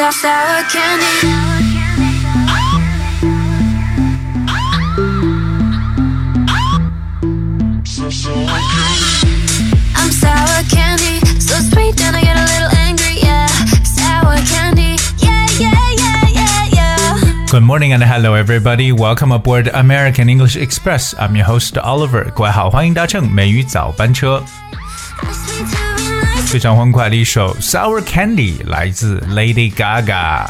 sour, sour candy. I'm sour candy, so sweet, then I get a little angry, yeah. Sour candy, yeah, yeah, yeah, yeah, yeah. Good morning and hello everybody. Welcome aboard American English Express. I'm your host Oliver. 各位好，欢迎搭乘美语早班车。 非常欢快的一首《Sour Candy》来自 Lady Gaga。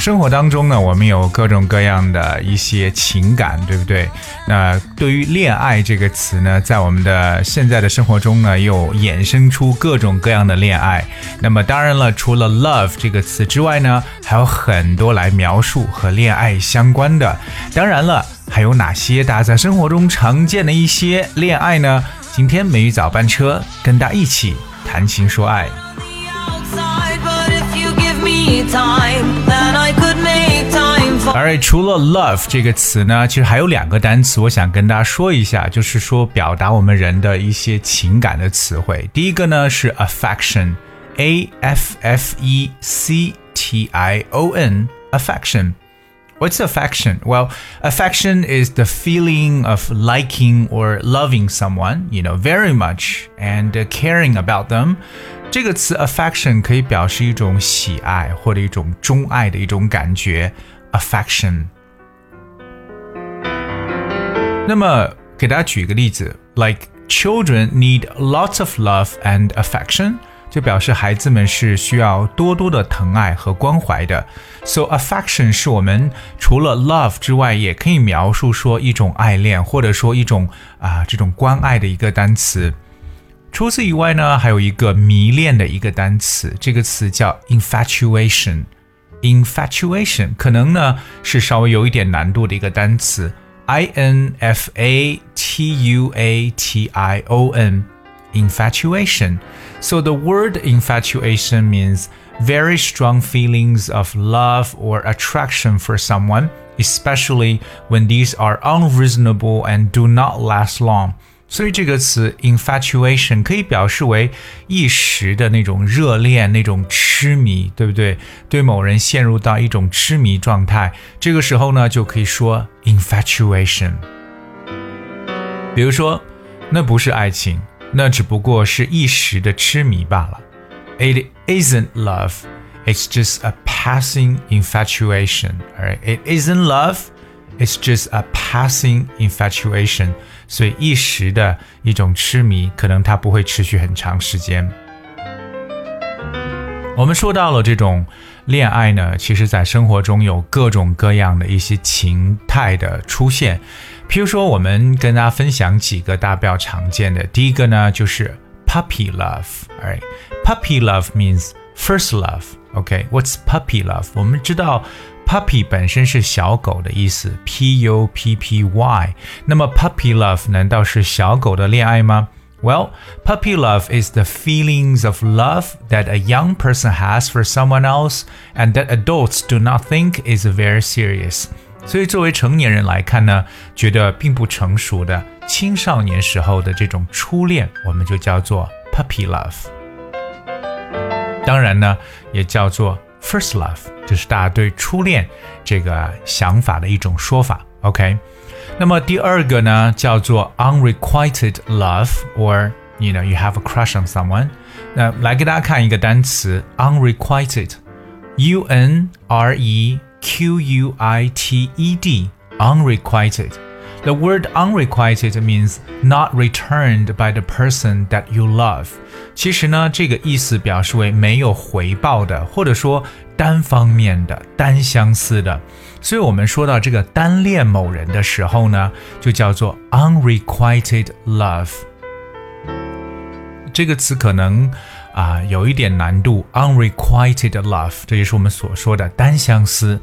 生活当中呢，我们有各种各样的一些情感，对不对？那对于恋爱这个词呢，在我们的现在的生活中呢，又衍生出各种各样的恋爱。那么当然了，除了 love 这个词之外呢，还有很多来描述和恋爱相关的。当然了，还有哪些大家在生活中常见的一些恋爱呢？今天美语早班车跟大家一起谈情说爱。而除了 love 这个词呢，其实还有两个单词，我想跟大家说一下，就是说表达我们人的一些情感的词汇。第一个呢是 affection，A F F E C T I O N，affection。What's affection? Well, affection is the feeling of liking or loving someone, you know, very much and uh, caring about them. 这个词 affection 可以表示一种喜爱或者一种钟爱的一种感觉，affection。那么给大家举一个例子，like children need lots of love and affection， 就表示孩子们是需要多多的疼爱和关怀的。So affection 是我们除了 love 之外，也可以描述说一种爱恋，或者说一种啊这种关爱的一个单词。除此以外呢，还有一个迷恋的一个单词，这个词叫 infatuation。infatuation 可能呢是稍微有一点难度的一个单词，i n f a t u a t i o n。infatuation. So the word infatuation means very strong feelings of love or attraction for someone, especially when these are unreasonable and do not last long. 所以这个词 infatuation 可以表示为一时的那种热恋、那种痴迷，对不对？对某人陷入到一种痴迷状态，这个时候呢，就可以说 infatuation。比如说，那不是爱情， 那只不过是一时的痴迷罢了。It isn't love, it's just a passing infatuation. Alright, it isn't love, it's just a passing infatuation. 所以一时的一种痴迷，可能它不会持续很长时间。我们说到了这种恋爱呢，其实在生活中有各种各样的一些情态的出现。譬如说，我们跟大家分享几个大家比较常见的。第一个呢，就是 puppy love。Alright, puppy love means first love. OK, what's puppy love？我们知道 puppy 本身是小狗的意思，p u p p y。那么 puppy love 难道是小狗的恋爱吗？Well, puppy love is the feelings of love that a young person has for someone else and that adults do not think is very serious. 所以作为成年人来看呢，觉得并不成熟的青少年时候的这种初恋，我们就叫做 puppy love。当然呢，也叫做 first love，这是大家对初恋这个想法的一种说法。OK。那么第二个呢，叫做 unrequited love，or you know you have a crush on someone。那来给大家看一个单词 unrequited，u n r e q u i t e d，unrequited。The word unrequited means not returned by the person that you love。其实呢，这个意思表示为没有回报的，或者说单方面的、单相思的。所以我们说到这个单恋某人的时候呢，就叫做 unrequited love。这个词可能 啊、有一点难度，unrequited love，这就是我们所说的单相思。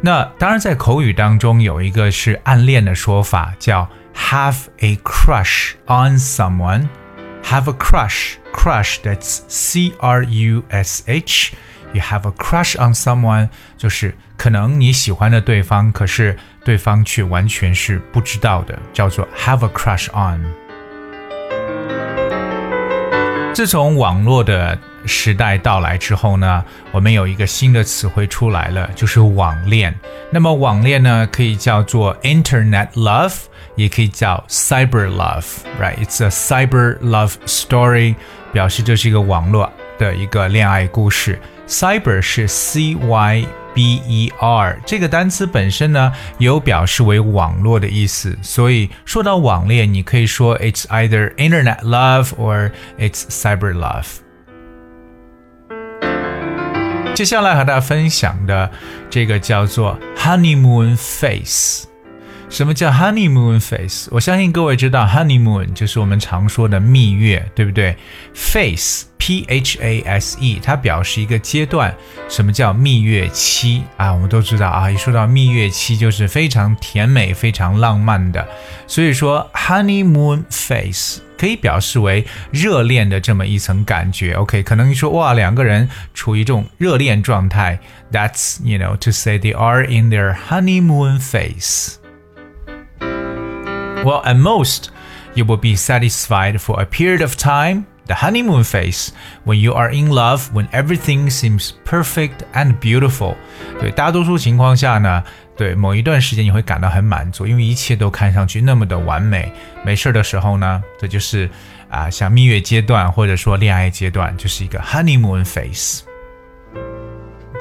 那当然，在口语当中有一个是暗恋的说法，叫 have a crush on someone。have a crush, crush that's C R U S H. You have a crush on someone，就是可能你喜欢的对方，可是对方却完全是不知道的，叫做 have a crush on。 自从网络的时代到来之后呢，我们有一个新的词汇出来了，就是网恋。那么网恋呢，可以叫做 Internet love，也可以叫 Cyber love，right？It's a cyber love story，表示这是一个网络的一个恋爱故事。Cyber 是 C Y B E R 这个单词本身呢，有表示为网络的意思，所以说到网恋，你可以说 It's either Internet love or it's cyber love。接下来和大家分享的这个叫做 honeymoon face。 什么叫 honeymoon face？我相信各位知道 honeymoon 就是我们常说的蜜月，对不对？face P H A S E 它表示一个阶段。什么叫蜜月期啊？我们都知道啊，一说到蜜月期就是非常甜美、非常浪漫的。所以说 honeymoon face 可以表示为热恋的这么一层感觉。OK，可能你说哇，两个人处于这种热恋状态，That's you know to say they are in their honeymoon face。Well, at most, you will be satisfied for a period of time, the honeymoon phase, when you are in love, when everything seems perfect and beautiful. 对，大多数情况下呢，对某一段时间你会感到很满足，因为一切都看上去那么的完美。没事的时候呢，这就是啊，像蜜月阶段或者说恋爱阶段，就是一个 honeymoon phase。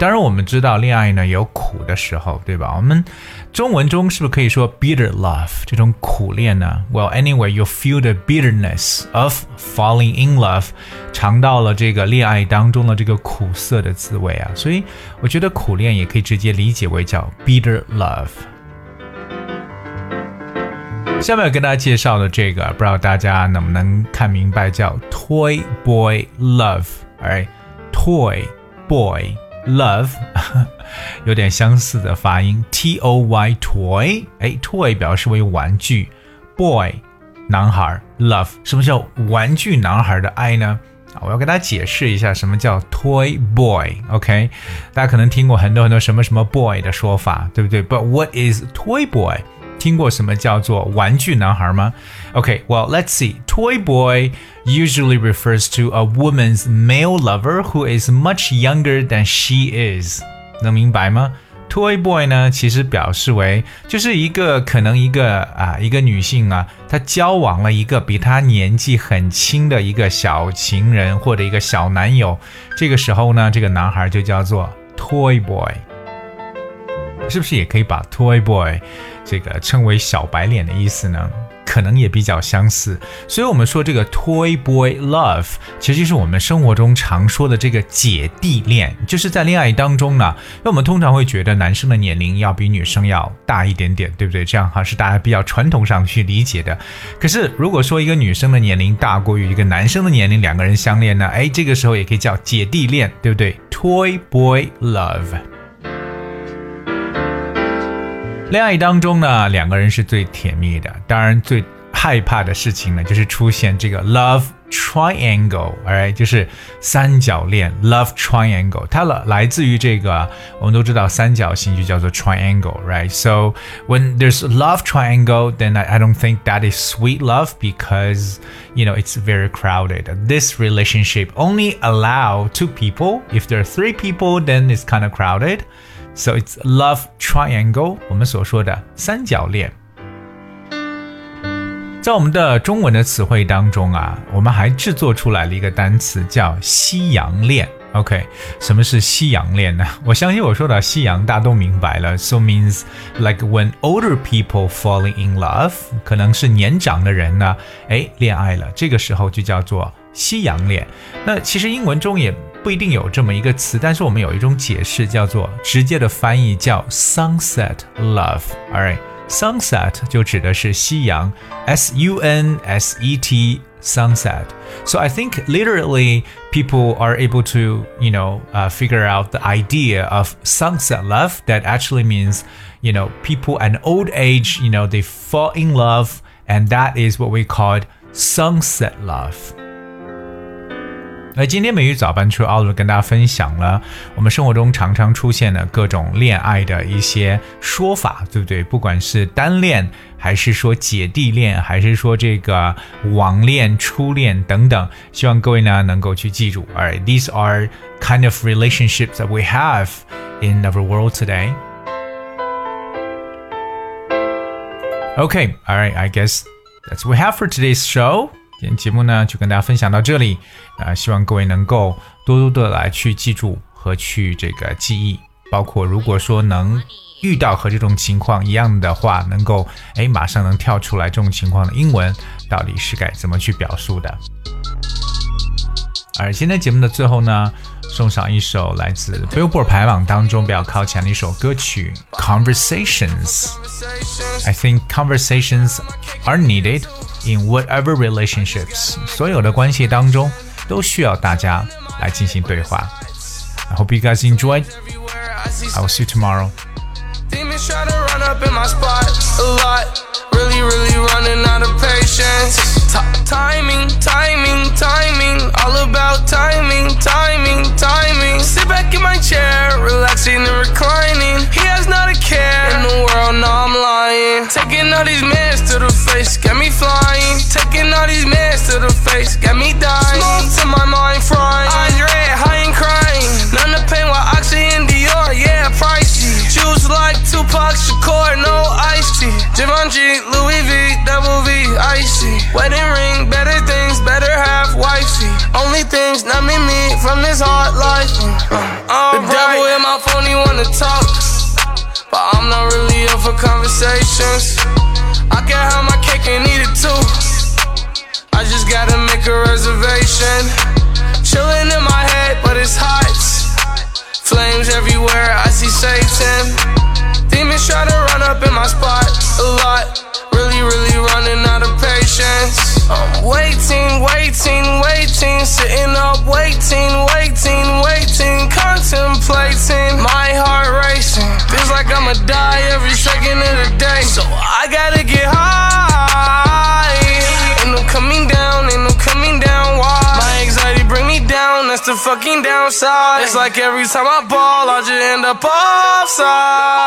当然，我们知道恋爱呢有苦的时候，对吧？我们中文中是不是可以说 bitter love 这种苦恋呢？Well, anyway, you feel the bitterness of falling in love，尝到了这个恋爱当中的这个苦涩的滋味啊。所以我觉得苦恋也可以直接理解为叫 bitter love。下面要跟大家介绍的这个，不知道大家能不能看明白，叫 toy boy love，哎，toy boy。Love 有点相似的发音，t o y toy，哎，toy 表示为玩具，boy 男孩，love 什么叫玩具男孩的爱呢？啊，我要给大家解释一下什么叫 toy boy，OK？、大家可能听过很多很多什么什么 boy 的说法，对不对？But what is toy boy？听过什么叫做玩具男孩吗？OK，Well，let's see. Toy boy usually refers to a woman's male lover who is much younger than she is. 能明白吗？Toy boy 呢，其实表示为就是一个可能一个啊一个女性啊，她交往了一个比她年纪很轻的一个小情人或者一个小男友，这个时候呢，这个男孩就叫做 toy boy。是不是也可以把 toy boy 这个称为小白脸的意思呢？可能也比较相似。所以，我们说这个 toy boy love，其实就是我们生活中常说的这个姐弟恋，就是在恋爱当中呢。那我们通常会觉得男生的年龄要比女生要大一点点，对不对？这样哈是大家比较传统上去理解的。可是，如果说一个女生的年龄大过于一个男生的年龄，两个人相恋呢，哎，这个时候也可以叫姐弟恋，对不对？toy boy love。恋爱当中呢，两个人是最甜蜜的。当然，最害怕的事情呢，就是出现这个 love triangle，right？就是三角恋 love triangle。它来来自于这个，我们都知道三角形就叫做 triangle，right？So when there's love triangle, then I, I don't think that is sweet love because you know it's very crowded. This relationship only allow two people. If there are three people, then it's kind of crowded. So it's love triangle，我们所说的三角恋。在我们的中文的词汇当中啊，我们还制作出来了一个单词叫西洋恋。OK，什么是西洋恋呢？我相信我说的西洋大家都明白了。So means like when older people falling in love，可能是年长的人呢，哎，恋爱了，这个时候就叫做西洋恋。那其实英文中也。不一定有这么一个词，但是我们有一种解释叫做直接的翻译叫 sunset love。Alright，sunset 就指的是夕阳，S U N S E T sunset. So I think literally people are able to, you know, uh, figure out the idea of sunset love that actually means, you know, people at an old age, you know, they fall in love and that is what we called sunset love. 而今天美语早班车奥伦跟大家分享了我们生活中常常出现的各种恋爱的一些说法，对不对？不管是单恋，还是说姐弟恋，还是说这个网恋、初恋等等，希望各位呢能够去记住。Alright, these are kind of relationships that we have in our world today. Okay, alright, I guess that's what we have for today's show. 今天节目呢就跟大家分享到这里，啊、希望各位能够多多的来去记住和去这个记忆，包括如果说能遇到和这种情况一样的话，能够哎马上能跳出来这种情况的英文到底是该怎么去表述的。而今天节目的最后呢，送上一首来自 Billboard 排行榜当中比较靠前的一首歌曲《Conversations》。I think conversations are needed in whatever relationships，所有的关系当中都需要大家来进行对话。I hope you guys enjoyed. Everywhere I see I will see you tomorrow. demons try to run up in my spot a lot. Really, really running out of patience. T- timing, timing, timing. All about timing, timing, timing. Sit back in my chair, relaxing and reclining. He has not a care in the world, no, I'm lying. Taking all these meds to the face, face, got me dying. Smoke to my mind frying. Andre, high and crying. None of pain while Oxy and Dior, yeah, pricey. Juice like Tupac Shakur, no iced tea. Givenchy, Louis V, double V, icy. Wedding ring, better things, better half wifey. Only things not me, me from this hard life. Uh, the devil in my phone, he wanna talk. But I'm not really up for conversations. I can have my cake and eat it too. I just gotta make a reservation. Chilling in my head, but it's hot. Flames everywhere, I see Satan. Demons try to run up in my spot a lot. Really, really running out of patience. I'm waiting, waiting, waiting. Sitting up, waiting, waiting, waiting. Contemplating, my heart racing. Feels like I'ma die every second of the day. So I gotta the fucking downside. It's like every time I ball, I just end up offside.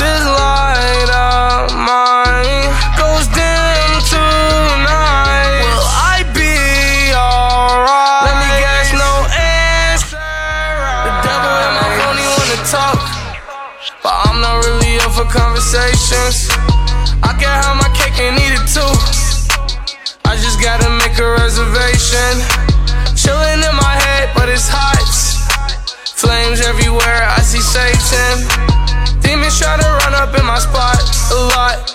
This light of mine goes dim tonight. Will I be alright? Let me guess, no answer. The devil in my phone, he wanna talk. But I'm not really up for conversations. Spot a lot.